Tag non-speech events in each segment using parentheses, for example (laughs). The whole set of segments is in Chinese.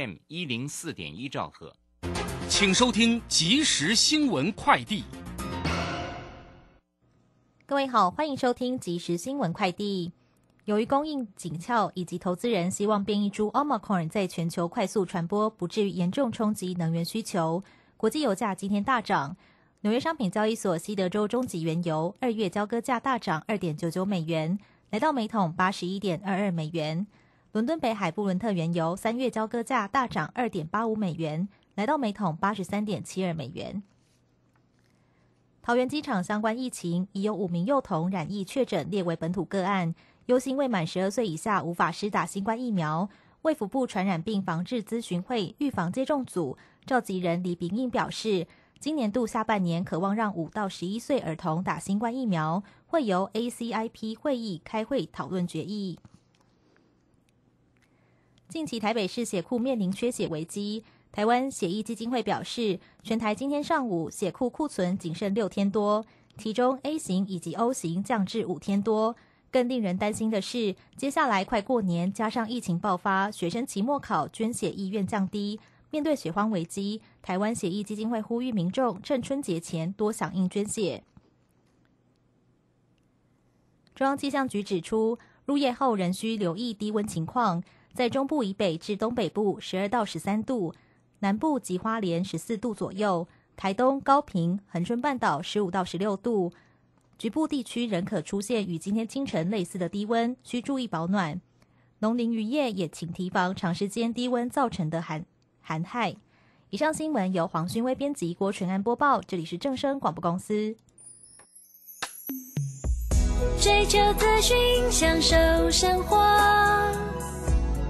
M 一零四点一兆赫，请收听即时新闻快递。各位好，欢迎收听即时新闻快递。由于供应紧俏，以及投资人希望变异株 Omicron 在全球快速传播，不至于严重冲击能源需求，国际油价今天大涨。纽约商品交易所西德州中级原油二月交割价大涨二点九九美元，来到每桶八十一点二二美元。伦敦北海布伦特原油三月交割价大涨二点八五美元，来到每桶八十三点七二美元。桃园机场相关疫情已有五名幼童染疫确诊，列为本土个案。忧心未满十二岁以下无法施打新冠疫苗，卫福部传染病防治咨询会预防接种组召集人李炳英表示，今年度下半年渴望让五到十一岁儿童打新冠疫苗，会由 ACIP 会议开会讨论决议。近期台北市血库面临缺血危机，台湾血液基金会表示，全台今天上午血库库存仅剩六天多，其中 A 型以及 O 型降至五天多。更令人担心的是，接下来快过年，加上疫情爆发，学生期末考捐血意愿降低。面对血荒危机，台湾血液基金会呼吁民众趁春节前多响应捐血。中央气象局指出，入夜后仍需留意低温情况，在中部以北至东北部十二到十三度，南部及花莲十四度左右，台东、高平、恒春半岛十五到十六度。局部地区仍可出现与今天清晨类似的低温，需注意保暖。农林渔业也请提防长时间低温造成的寒寒害。以上新闻由黄勋威编辑，郭纯安播报。这里是正声广播公司。追求资讯，享受生活，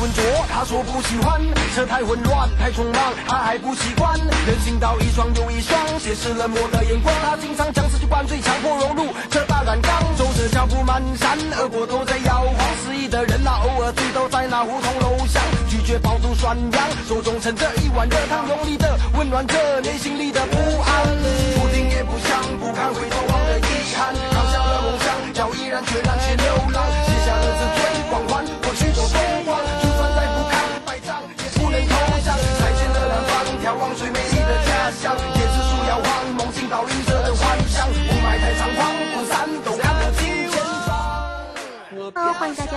浑浊，他说不喜欢；车太混乱，太匆忙，他还不习惯。人行道一双又一双，斜视冷漠的眼光。他经常将自己灌醉，强迫融入车大染缸。走着脚步蹒跚，耳朵都在摇晃。失意的人啊，偶尔醉倒在那胡同楼下，拒绝饱读涮羊，手中盛着一碗热汤，用力的温暖着内心里的不安。不听也不想，不堪回头望的遗憾，扛下了梦想，要毅然决然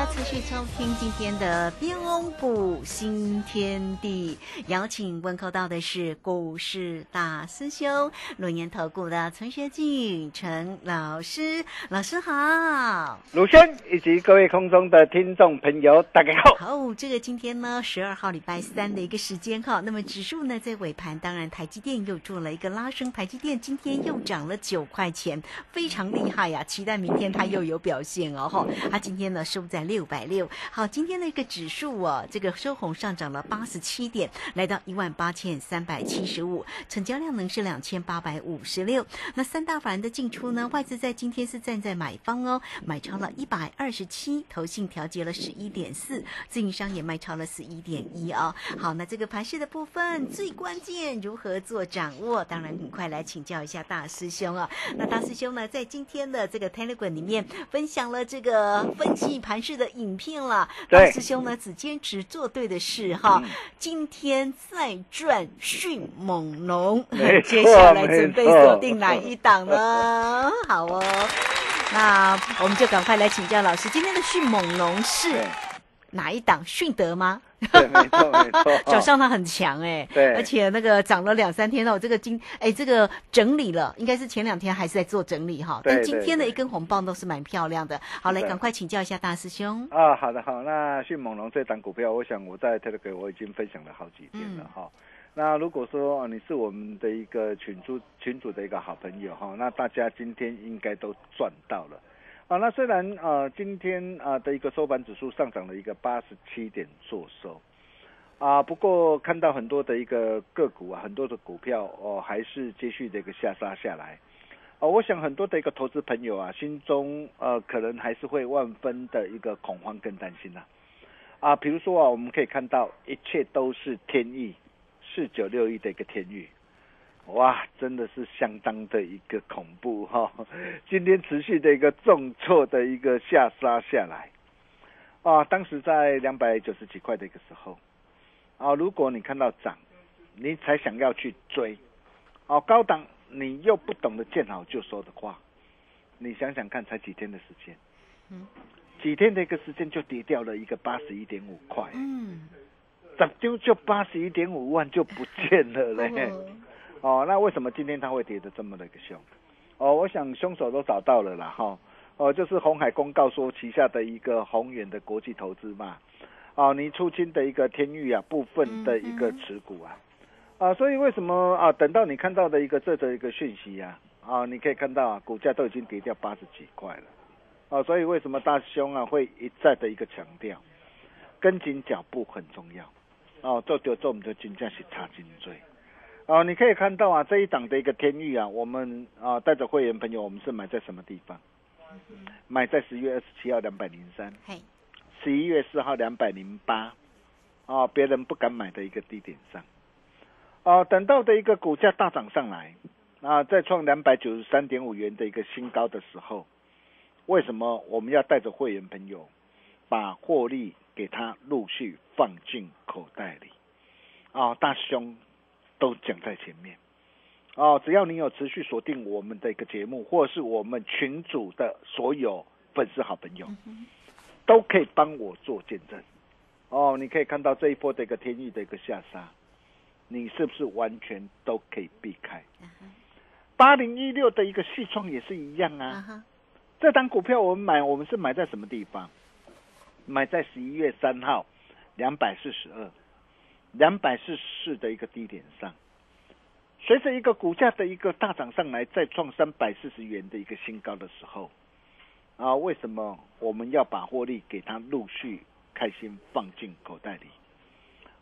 家持续收听今天的标股新天地，邀请问候到的是股市大师兄、龙岩投顾的陈学进陈老师，老师好，鲁轩以及各位空中的听众朋友，大家好。好，这个今天呢，十二号礼拜三的一个时间哈，那么指数呢在尾盘，当然台积电又做了一个拉升，台积电今天又涨了九块钱，非常厉害呀，期待明天它又有表现哦哈，它今天呢收在六。百六，好，今天的一个指数哦，这个收红上涨了八十七点，来到一万八千三百七十五，成交量呢是两千八百五十六。那三大法人的进出呢，外资在今天是站在买方哦，买超了一百二十七，投信调节了十一点四，自营商也卖超了十一点一啊。好，那这个盘势的部分最关键如何做掌握？当然很快来请教一下大师兄啊。那大师兄呢，在今天的这个 Telegram 里面分享了这个分析盘势的。的影片了。对大师兄呢，只坚持做对的事哈。嗯今天再赚迅猛龙接下来准备锁定哪一档呢？好哦，那我们就赶快来请教老师，今天的迅猛龙是对哪一档？迅德吗？对，没错没错。(laughs) 早上它很强哎、对而且那个涨了两三天哦，这个今哎这个整理了，应该是前两天还是在做整理哈，对但今天的一根红棒都是蛮漂亮的。好，来赶快请教一下大师兄。啊，好的好，那迅猛龙这档股票，我想我在 Telegram 我已经分享了好几天了嗯哈。那如果说哦你是我们的一个群主群主的一个好朋友哈，那大家今天应该都赚到了。啊，那虽然呃今天啊、的一个收盘指数上涨了一个八十七点做收，啊，不过看到很多的一个个股啊，很多的股票哦还是继续的一个下杀下来。哦，我想很多的一个投资朋友啊，心中呃可能还是会万分的一个恐慌跟担心呐、啊。比如说啊，我们可以看到一切都是天意，四九六一的一个天意，哇，真的是相当的一个恐怖哈、(laughs) 今天持续的一个重挫的一个下杀下来，啊，当时在两百九十几块的一个时候，啊，如果你看到涨，你才想要去追，哦、高档你又不懂得见好就收的话，你想想看，才几天的时间，嗯，几天的一个时间就跌掉了一个八十一点五块，嗯，涨丢就八十一点五万就不见了嘞。哦，那为什么今天它会跌得这么的一个凶？哦，我想凶手都找到了啦，哈、哦，就是红海公告说旗下的一个宏远的国际投资嘛，哦，你出清的一个天域啊部分的一个持股啊，啊，所以为什么啊等到你看到的一个这则一个讯息啊，啊，你可以看到啊股价都已经跌掉八十几块了，哦，所以为什么大师兄啊会一再的一个强调，跟紧脚步很重要，哦，做丢做我们的金价是差金追。哦，你可以看到啊，这一档的一个天域啊，我们啊带着会员朋友，我们是买在什么地方？买在十月二十七号两百零三，十一月四号两百零八，哦，别人不敢买的一个地点上，哦，等到的一个股价大涨上来，啊，再创两百九十三点五元的一个新高的时候，为什么我们要带着会员朋友把获利给他陆续放进口袋里？啊，大兄都讲在前面。哦，只要你有持续锁定我们的一个节目，或是我们群组的所有粉丝好朋友，都可以帮我做见证。哦，你可以看到这一波的一个天意的一个下杀，你是不是完全都可以避开？八零一六的一个细创也是一样啊。这档股票我们买，我们是买在什么地方？买在十一月三号两百四十二、两百四十四的一个低点上。随着一个股价的一个大涨上来，再创三百四十元的一个新高的时候，啊，为什么我们要把获利给它陆续开心放进口袋里？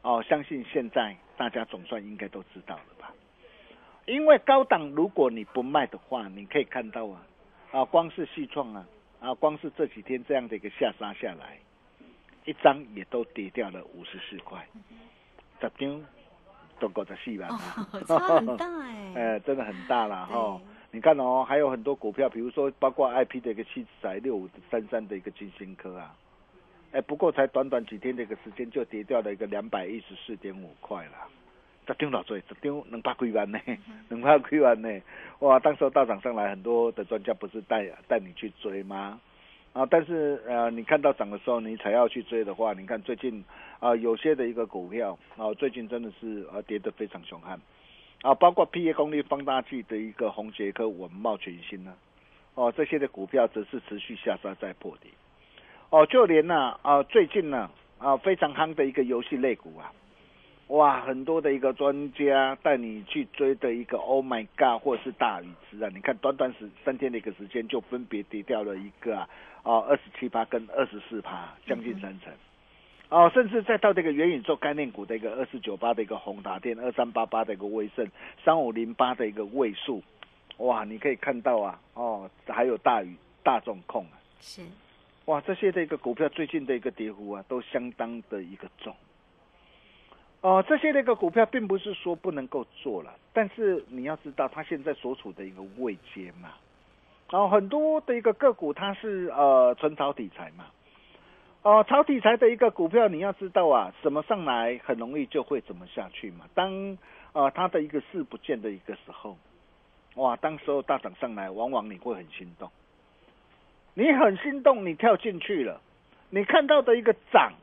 哦，相信现在大家总算应该都知道了吧？因为高档如果你不卖的话，你可以看到啊，啊，光是细创啊，啊，光是这几天这样的一个下杀下来，一张也都跌掉了五十四块，十张都够得四万差很大哎，呃，真的很大啦哈。你看哦，还有很多股票，比如说包括 I P 的一个七仔六五三三的一个金星科啊，哎，不过才短短几天的一个时间就跌掉了一个两百一十四点五块啦。十张老多，十张两百几万呢，两百几万呢，哇！当时候大涨上来，很多的专家不是带带你去追吗？啊，但是呃，你看到涨的时候，你才要去追的话，你看最近啊、有些的一个股票啊，最近真的是呃跌得非常凶悍啊，包括 P A 功率放大器的一个红杰科、文茂全新呢，哦，这些的股票则是持续下杀在破底，哦，就连呢啊最近呢啊非常夯的一个游戏类股啊，哇，很多的一个专家带你去追的一个 Oh my God 或是大禹之啊，你看短短时三天的一个时间就分别跌掉了一个啊二十七趴跟二十四趴，将近三成。哦，甚至再到这个元宇宙概念股的一个二四九八的一个宏达电，二三八八的一个威盛，三五零八的一个位数，哇，你可以看到啊，哦，还有大宇大众控啊，是，哇，这些的一个股票最近的一个跌幅啊，都相当的一个重。哦，这些的一个股票并不是说不能够做了，但是你要知道它现在所处的一个位阶嘛。然后很多的一个个股它是呃存炒题材嘛，哦，超题材的一个股票，你要知道啊，什么上来很容易就会怎么下去嘛。当呃它的一个势不见的一个时候，哇，当时候大涨上来，往往你会很心动。你很心动，你跳进去了，你看到的一个涨，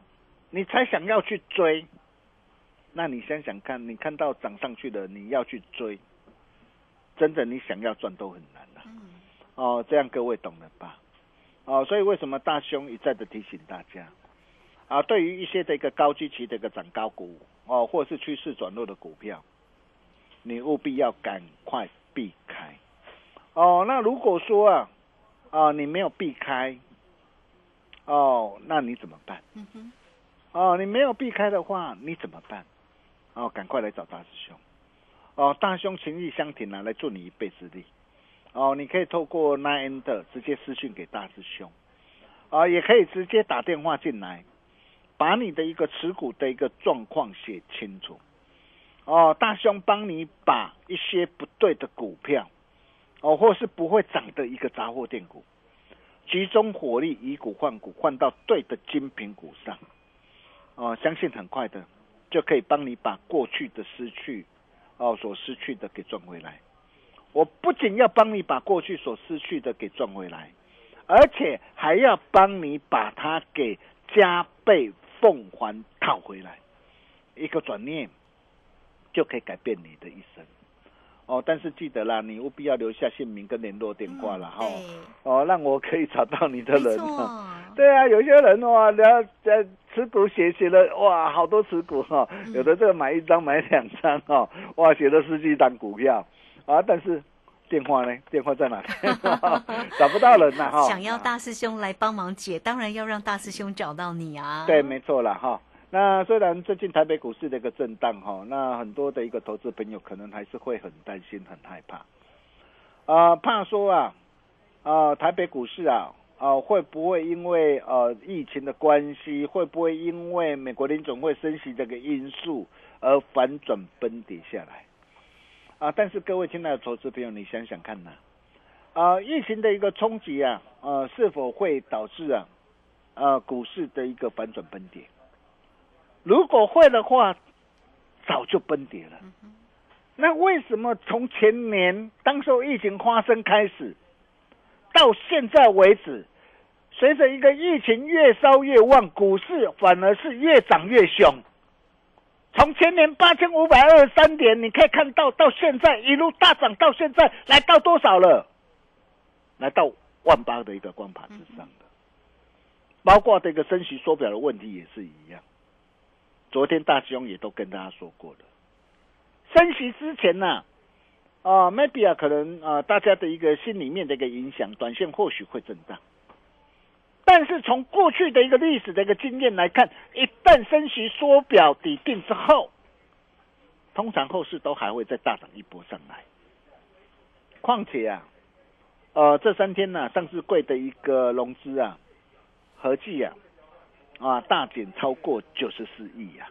你才想要去追。那你想想看，你看到涨上去的，你要去追，真的你想要赚都很难了、哦，这样各位懂了吧？哦，所以为什么大兄一再的提醒大家啊？对于一些的一个高基期的一个涨高股哦，或者是趋势转弱的股票，你务必要赶快避开。哦，那如果说啊啊你没有避开，哦，那你怎么办？哦，你没有避开的话，你怎么办？哦，赶快来找大师兄。哦，大兄情义相挺啊，来助你一臂之力。哦，你可以透过 Nine 的直接私讯给大师兄，啊，也可以直接打电话进来，把你的一个持股的一个状况写清楚。哦，大兄帮你把一些不对的股票，哦，或是不会涨的一个杂货店股，集中火力以股换股，换到对的精品股上。哦，相信很快的就可以帮你把过去的失去，哦，所失去的给赚回来。我不仅要帮你把过去所失去的给赚回来，而且还要帮你把它给加倍奉还讨回来。一个转念就可以改变你的一生。哦，但是记得啦，你务必要留下姓名跟联络电话啦，哈、哦，让我可以找到你的人啊。(laughs) 对啊，有些人哇，然后在持股写写了哇，好多持股哈、有的这个买一张买两张哈、哇，写了十几张股票啊，但是电话呢？电话在哪里？(laughs) (laughs) 找不到人呐哈。想要大师兄来帮忙解，当然要让大师兄找到你啊。对，没错了哈。那虽然最近台北股市的一个震荡哈，那很多的一个投资朋友可能还是会很担心、很害怕，啊、怕说啊，啊、台北股市啊，啊、会不会因为呃疫情的关系，会不会因为美国联总会升息这个因素而反转崩跌下来？啊，但是各位亲爱的投资朋友，你想想看呐、啊，疫情的一个冲击啊，呃，是否会导致啊，呃，股市的一个反转崩跌？如果会的话，早就崩跌了。那为什么从前年当时候疫情发生开始，到现在为止，随着一个疫情越烧越旺，股市反而是越涨越凶。从前年八千五百二十三点，你可以看到到现在一路大涨，到现在来到多少了？来到万八的一个光盘之上的，包括这个升息缩表的问题也是一样。昨天大兄也都跟大家说过了，升息之前呢、啊，m a y b e 啊，可能啊，大家的一个心里面的一个影响，短线或许会震荡。但是从过去的一个历史的一个经验来看，一旦升息缩表底定之后，通常后市都还会再大涨一波上来。况且啊，呃，这三天呢、上市柜的一个融资啊，合计啊，啊，大减超过九十四亿呀、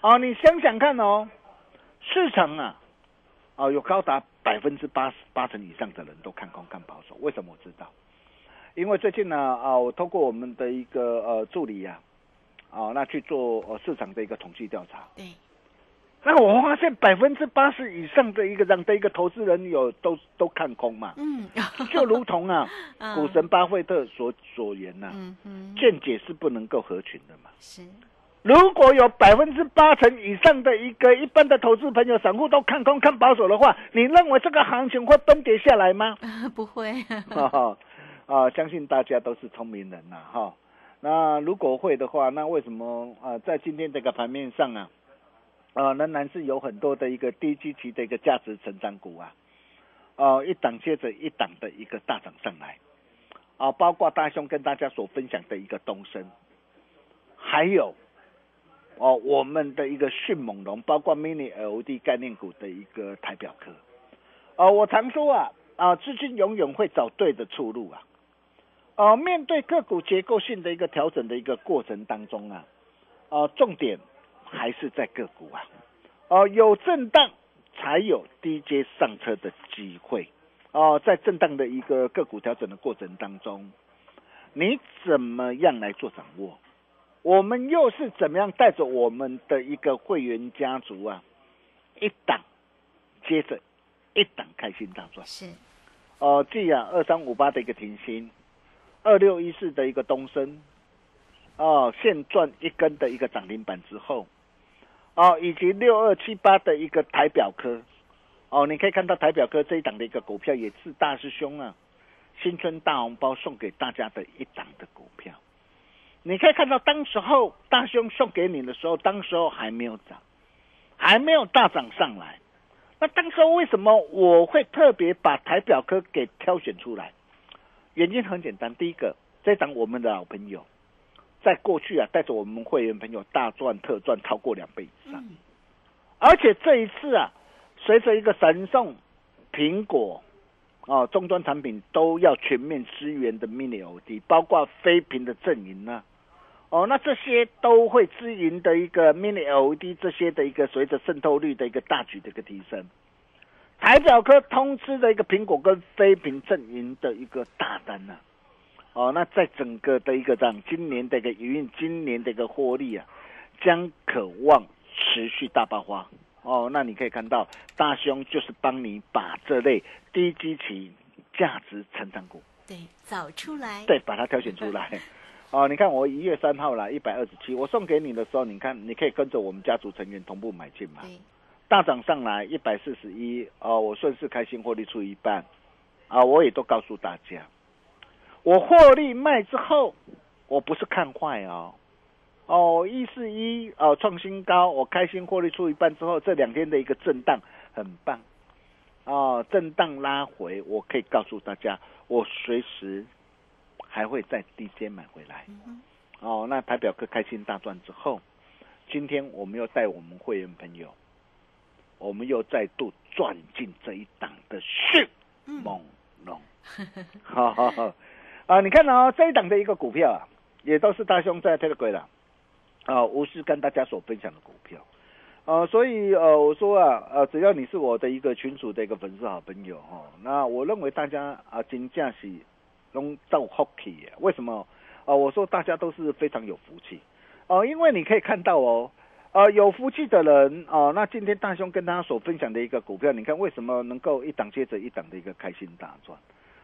啊。你想想看哦，市场啊，啊，有高达百分之八十八成以上的人都看空看保守。为什么我知道？因为最近呢，啊，我通过我们的一个呃助理呀、啊，那去做呃市场的一个统计调查。对。那我发现百分之八十以上的一个这样的一个投资人有都都看空嘛，嗯，(laughs) 就如同啊，(laughs) 嗯股神巴菲特所所言呐、嗯嗯，见解是不能够合群的嘛。是，如果有百分之八成以上的一个一般的投资朋友、散户都看空、看保守的话，你认为这个行情会崩跌下来吗？(laughs) 不会，哈哈，啊，相信大家都是聪明人呐，哈。那如果会的话，那为什么啊，在今天这个盘面上啊，啊，仍然是有很多的一个低基期的一个价值成长股啊，啊，一档接着一档的一个大涨上来，啊，包括大兄跟大家所分享的一个东升，还有哦，我们的一个迅猛龙，包括 mini LED 概念股的一个台表科，啊，我常说啊，啊，资金永远会找对的出路啊。呃，面对个股结构性的一个调整的一个过程当中啊，呃，重点还是在个股啊，呃，有震荡才有低阶上车的机会。哦、在震荡的一个个股调整的过程当中，你怎么样来做掌握？我们又是怎么样带着我们的一个会员家族啊，一档接着一档开心大赚？是哦，这样二三五八的一个停薪，二六一四的一个东升，哦，现赚一根的一个涨停板之后，哦，以及六二七八的一个台表科，哦，你可以看到台表科这一档的一个股票也是大师兄啊，新春大红包送给大家的一档的股票，你可以看到当时候大师兄送给你的时候，当时候还没有涨，还没有大涨上来。那当时候为什么我会特别把台表科给挑选出来？原因很简单，第一个，这档我们的老朋友，在过去啊，带着我们会员朋友大赚特赚超过两倍以上，而且这一次啊，随着一个神送苹果哦，终端产品都要全面支援的 Mini LED，包括非屏的阵营呢。哦，那这些都会支援的一个 Mini LED 这些的一个随着渗透率的一个大举的一个提升，台表科通知的一个苹果跟非屏阵营的一个大单呢、哦，那在整个的一个这样今年的一个营运，今年的一个获利啊，将渴望持续大爆发。哦，那你可以看到大兄就是帮你把这类低基期价值成长股，对，找出来，对，把它挑选出来。(laughs) 哦，你看我一月三号啦，一百二十七，我送给你的时候，你看你可以跟着我们家族成员同步买进嘛。对，大涨上来一百四十一，哦，我顺势开心获利出一半，啊，我也都告诉大家，我获利卖之后，我不是看坏哦，哦，一四一哦创新高，我开心获利出一半之后，这两天的一个震荡很棒，哦，震荡拉回，我可以告诉大家，我随时还会在低阶买回来，哦，那台表哥开心大赚之后，今天我们又带我们会员朋友。我们又再度赚进这一档的迅猛龙，好好好啊！你看哦，这一档的一个股票啊，也都是大兄在 Telegram 的啊，无私跟大家所分享的股票呃，所以呃，我说啊，呃，只要你是我的一个群主的一个粉丝好朋友哈、那我认为大家啊，真正是拢造福气为什么？啊，我说大家都是非常有福气哦、因为你可以看到哦。呃，有福气的人哦，那今天大兄跟大家所分享的一个股票，你看为什么能够一档接着一档的一个开心大赚？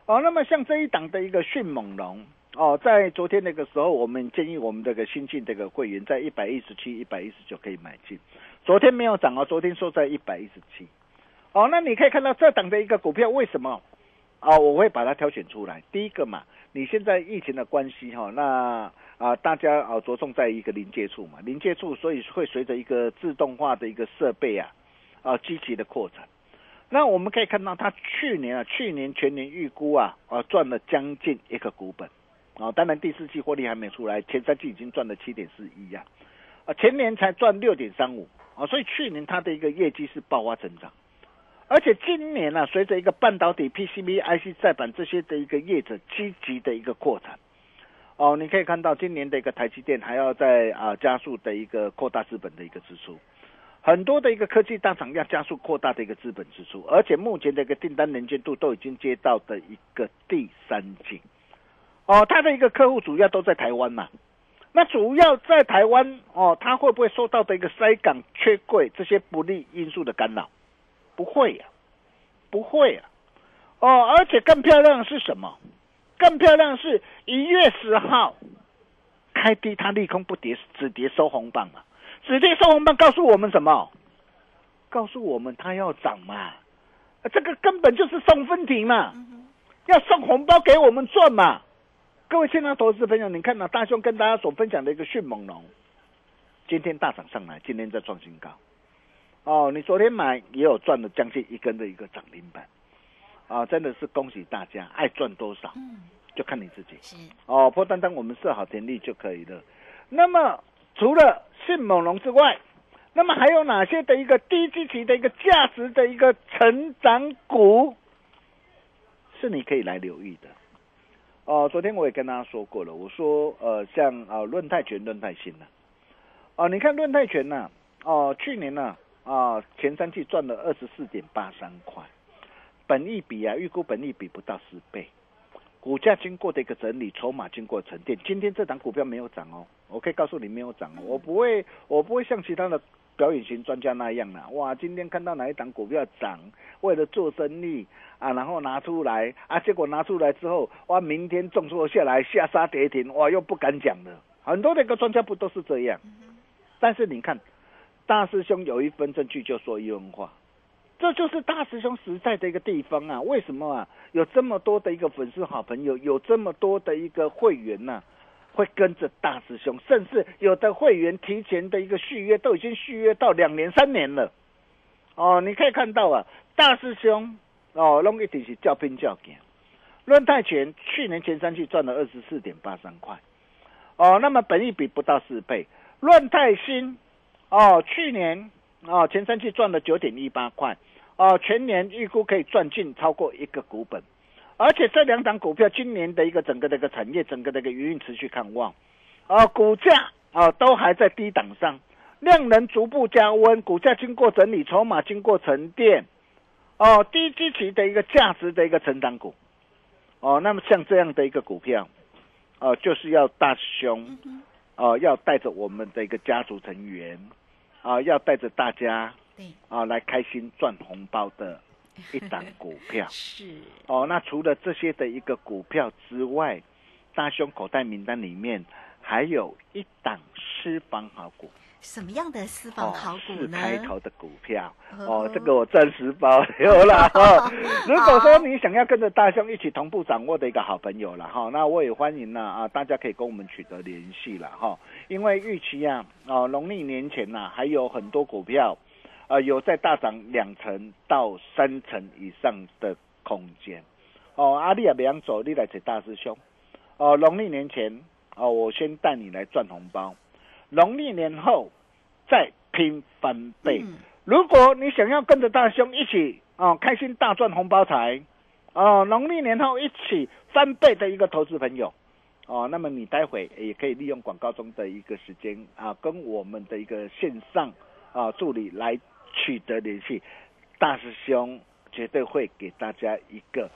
哦，那么像这一档的一个迅猛龙哦，在昨天那个时候，我们建议我们这个新进这个会员在一百一十七、一百一十九可以买进，昨天没有涨哦，昨天收在一百一十七。哦，那你可以看到这档的一个股票为什么？啊、我会把它挑选出来。第一个嘛，你现在疫情的关系哈、那啊、大家啊、着重在一个临界处嘛，临界处，所以会随着一个自动化的一个设备啊，啊、积极的扩展。那我们可以看到，它去年啊，去年全年预估啊，啊赚了将近一个股本，啊，当然第四季获利还没出来，前三季已经赚了七点四一呀，啊，前年才赚六点三五，啊，所以去年它的一个业绩是爆发增长。而且今年呢、啊，随着一个半导体、PCB、IC 再版这些的一个业者积极的一个扩产，哦，你可以看到今年的一个台积电还要在啊加速的一个扩大资本的一个支出，很多的一个科技大厂要加速扩大的一个资本支出，而且目前的一个订单能见度都已经接到的一个第三季，哦，它的一个客户主要都在台湾嘛，那主要在台湾哦，它会不会受到的一个塞港、缺柜这些不利因素的干扰？不会呀、不会呀、哦，而且更漂亮的是什么？更漂亮是一月十号开低，它利空不跌，只跌收红棒嘛。只跌收红棒告诉我们什么？告诉我们它要涨嘛。啊这个根本就是送分题嘛，要送红包给我们赚嘛。各位亲爱的投资朋友，你看到、大兄跟大家所分享的一个迅猛龙，今天大涨上来，今天在创新高。哦，你昨天买也有赚了将近一根的一个涨停板，啊，真的是恭喜大家，爱赚多少就看你自己。是哦，不单单我们设好田力就可以了。那么除了迅猛龙之外，那么还有哪些的一个低基期的一个价值的一个成长股，是你可以来留意的？哦，昨天我也跟大家说过了，我说呃，像啊论泰全、论泰新呢，哦，你看论泰全呢、哦，去年呢啊前三季赚了二十四点八三块，本益比啊预估本益比不到十倍。股价经过的一个整理，筹码经过沉淀。今天这档股票没有涨哦，我可以告诉你没有涨哦，我不会，我不会像其他的表演型专家那样啦。哇，今天看到哪一档股票涨，为了做生意啊，然后拿出来啊，结果拿出来之后，哇，明天重挫下来，下杀跌停，哇，又不敢讲了。很多的一个专家不都是这样？但是你看，大师兄有一分证据就说一分话。这就是大师兄实在的一个地方啊！为什么啊？有这么多的一个粉丝好朋友，有这么多的一个会员呐，会跟着大师兄，甚至有的会员提前的一个续约都已经续约到两年、三年了。哦，你可以看到啊，大师兄哦，弄一定是叫拼叫赢。论泰拳去年前三季赚了二十四点八三块，哦，那么本益比不到四倍。论泰新哦，去年哦前三季赚了九点一八块。哦，全年预估可以赚进超过一个股本，而且这两档股票今年的一个整个的一个产业，整个的一个营运持续看望，啊，股价啊都还在低档上，量能逐步加温，股价经过整理，筹码经过沉淀，哦，低基期的一个价值的一个成长股，哦，那么像这样的一个股票，哦，就是要大兄，哦，要带着我们的一个家族成员，啊，要带着大家。啊，来开心赚红包的 (laughs) 一档股票是哦。那除了这些的一个股票之外，大胸口袋名单里面还有一档私房好股。什么样的私房好股呢？四开头的股票哦，这个我暂时保留了哈。如果说你想要跟着大兄一起同步掌握的一个好朋友了哈，那我也欢迎呢啊，大家可以跟我们取得联系了哈。因为预期啊，哦，农历年前呐还有很多股票。啊，有在大涨两成到三成以上的空间，哦，阿丽亚别样走，你来找大师兄，哦，农历年前，哦，我先带你来赚红包，农历年后再拼翻倍。如果你想要跟着大兄一起，哦，开心大赚红包财，哦，农历年后一起翻倍的一个投资朋友，哦，那么你待会也可以利用广告中的一个时间啊，跟我们的一个线上啊助理来。取得联系，大师兄绝对会给大家一个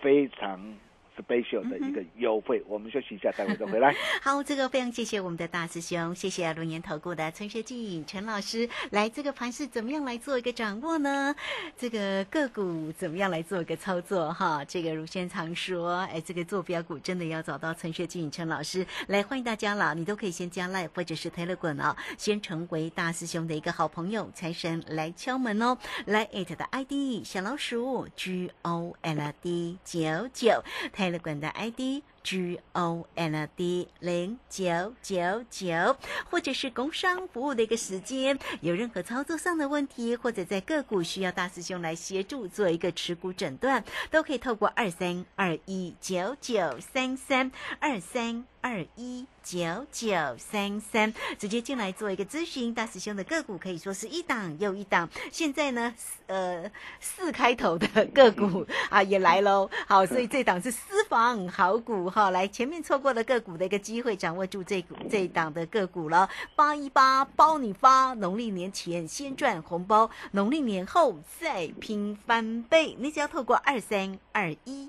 非常。Special 的一个优惠，我们休息一下，待会再回来。(laughs) 好，这个非常谢谢我们的大师兄，谢谢龙岩投顾的陈学进陈老师来这个盘是怎么样来做一个掌握呢？这个个股怎么样来做一个操作？哈，这个如先常说，哎，这个坐标股真的要找到陈学进陈老师来，欢迎大家了，你都可以先加 Live 或者是 telegram 啊，先成为大师兄的一个好朋友，财神来敲门哦，来 it 的 ID 小老鼠 G O L D 九九。泰勒管的 ID G O N D 零九九九，或者是工商服务的一个时间，有任何操作上的问题，或者在个股需要大师兄来协助做一个持股诊断，都可以透过二三二一九九三三二三。二一九九三三，直接进来做一个咨询。大师兄的个股可以说是一档又一档。现在呢，呃，四开头的个股 (laughs) 啊也来喽。好，所以这档是私房好股哈。来，前面错过了个股的一个机会，掌握住这股这档的个股了。八一八包你发，农历年前先赚红包，农历年后再拼翻倍。你只要透过二三二一。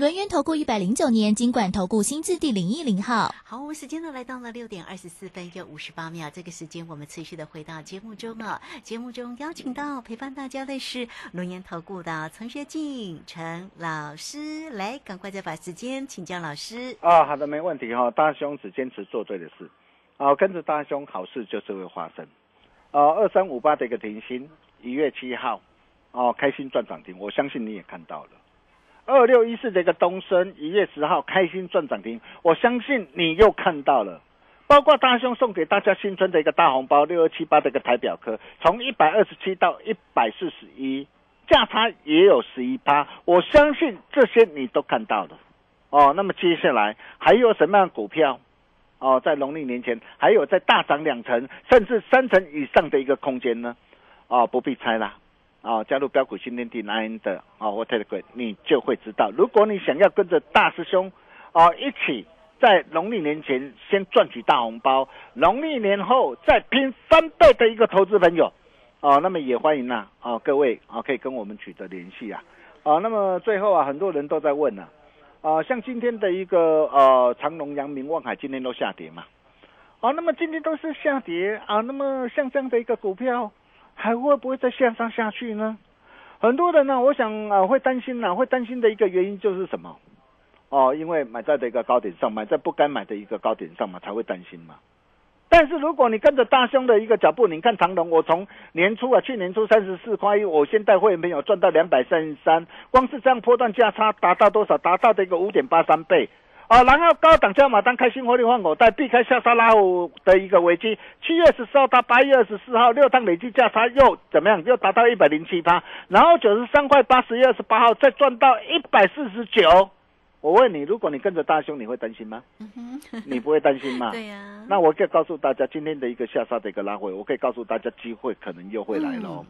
轮源投顾一百零九年金管投顾新字第零一零号。好，我们时间呢来到了六点二十四分又五十八秒，这个时间我们持续的回到节目中哦。节目中邀请到陪伴大家的是轮源投顾的陈学进陈老师，来，赶快再把时间请教老师。啊，好的，没问题哈、大兄只坚持做对的事，啊，跟着大兄好事就是会发生。呃，二三五八的一个停薪，一月七号，哦，开心赚涨停，我相信你也看到了。二六一四的一个东升，一月十号开心赚涨停，我相信你又看到了。包括大兄送给大家新春的一个大红包，六二七八的一个台表科，从一百二十七到一百四十一，价差也有十一趴，我相信这些你都看到了。哦，那么接下来还有什么样的股票？哦，在农历年前还有在大涨两成甚至三成以上的一个空间呢？哦，不必猜啦。哦，加入标股新天地 Nine 的哦，或 Telegram，你就会知道。如果你想要跟着大师兄哦一起在农历年前先赚取大红包，农历年后再拼翻倍的一个投资朋友哦，那么也欢迎呐哦各位啊、可以跟我们取得联系啊。啊、那么最后啊，很多人都在问呢、啊，像今天的一个呃长隆、阳明、望海今天都下跌嘛，啊，那么今天都是下跌啊，那么像这样的一个股票还会不会再向上下去呢？很多人呢，我想啊会担心呢，会担心的一个原因就是什么？哦，因为买在的一个高点上，买在不该买的一个高点上嘛，才会担心嘛。但是如果你跟着大兄的一个脚步，你看长隆，我从年初啊，去年初三十四块一，我先带会员朋友赚到两百三十三，光是这样波段价差达到多少？达到的一个五点八三倍啊！然后高档加码单开新获利换口袋，避开下杀拉虎的一个危机。七月十四号到八月二十四号，六趟累计价差又怎么样？又达到一百零七趴，然后九十三块八十月二十八号再赚到一百四十九。我问你，如果你跟着大兄，你会担心吗？你不会担心吗？(laughs) 对呀、那我可以告诉大家，今天的一个下杀的一个拉回，我可以告诉大家，机会可能又会来了哦，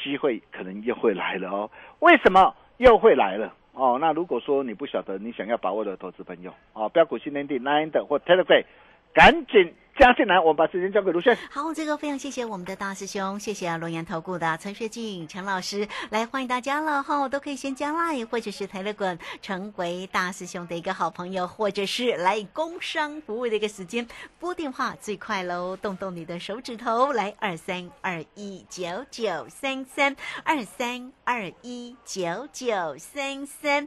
机会可能又会来了哦。为什么又会来了？哦，那如果说你不晓得，你想要把握的投资朋友，哦，标股新天地 Nine 的或 Telegram，赶紧加进来，我们把时间交给卢轩。好，这个非常谢谢我们的大师兄，谢谢龙岩投顾的陈学进陈老师，来欢迎大家了哈，都可以先加来或者是抬了滚成为大师兄的一个好朋友，或者是来工商服务的一个时间，拨电话最快喽，动动你的手指头，来二三二一九九三三二三二一九九三三。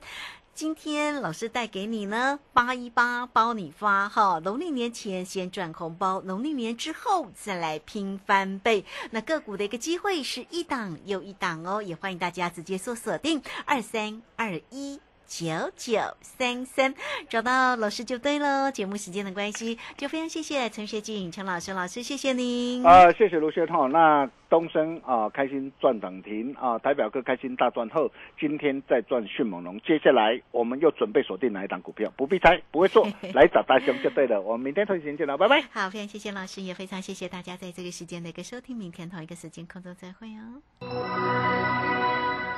今天老师带给你呢，八一八包你发哈，农历年前先赚红包，农历年之后再来拼翻倍。那个股的一个机会是一档又一档哦，也欢迎大家直接做锁定二三二一。九九三三，找到老师就对喽。节目时间的关系，就非常谢谢陈学静陈老师老师，谢谢您。啊、谢谢卢学通。那东升啊、开心赚涨停啊、台表哥开心大赚后，今天再赚迅猛龙。接下来我们又准备锁定哪一档股票？不必猜，不会做，(laughs) 来找大兄就对了。我们明天同一时间见了，拜拜。好，非常谢谢老师，也非常谢谢大家在这个时间的一个收听。明天同一个时间空中再会哦。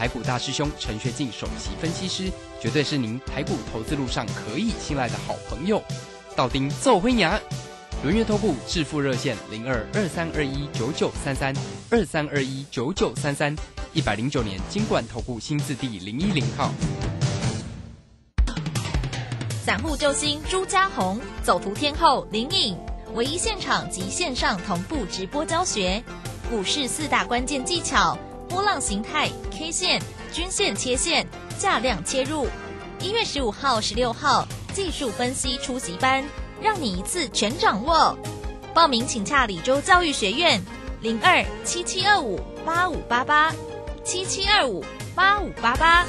台股大师兄陈学进首席分析师，绝对是您台股投资路上可以信赖的好朋友。道丁奏辉牙，轮月投顾致富热线零二二三二一九九三三二三二一九九三三，一百零九年经管投顾新字第零一零号。散户救星朱家红，走图天后林颖，唯一现场及线上同步直播教学，股市四大关键技巧：波浪形态、K 线、均线切线、价量切入。一月十五号、十六号技术分析初级班，让你一次全掌握。报名请洽李州教育学院零二七七二五八五八八七七二五八五八八。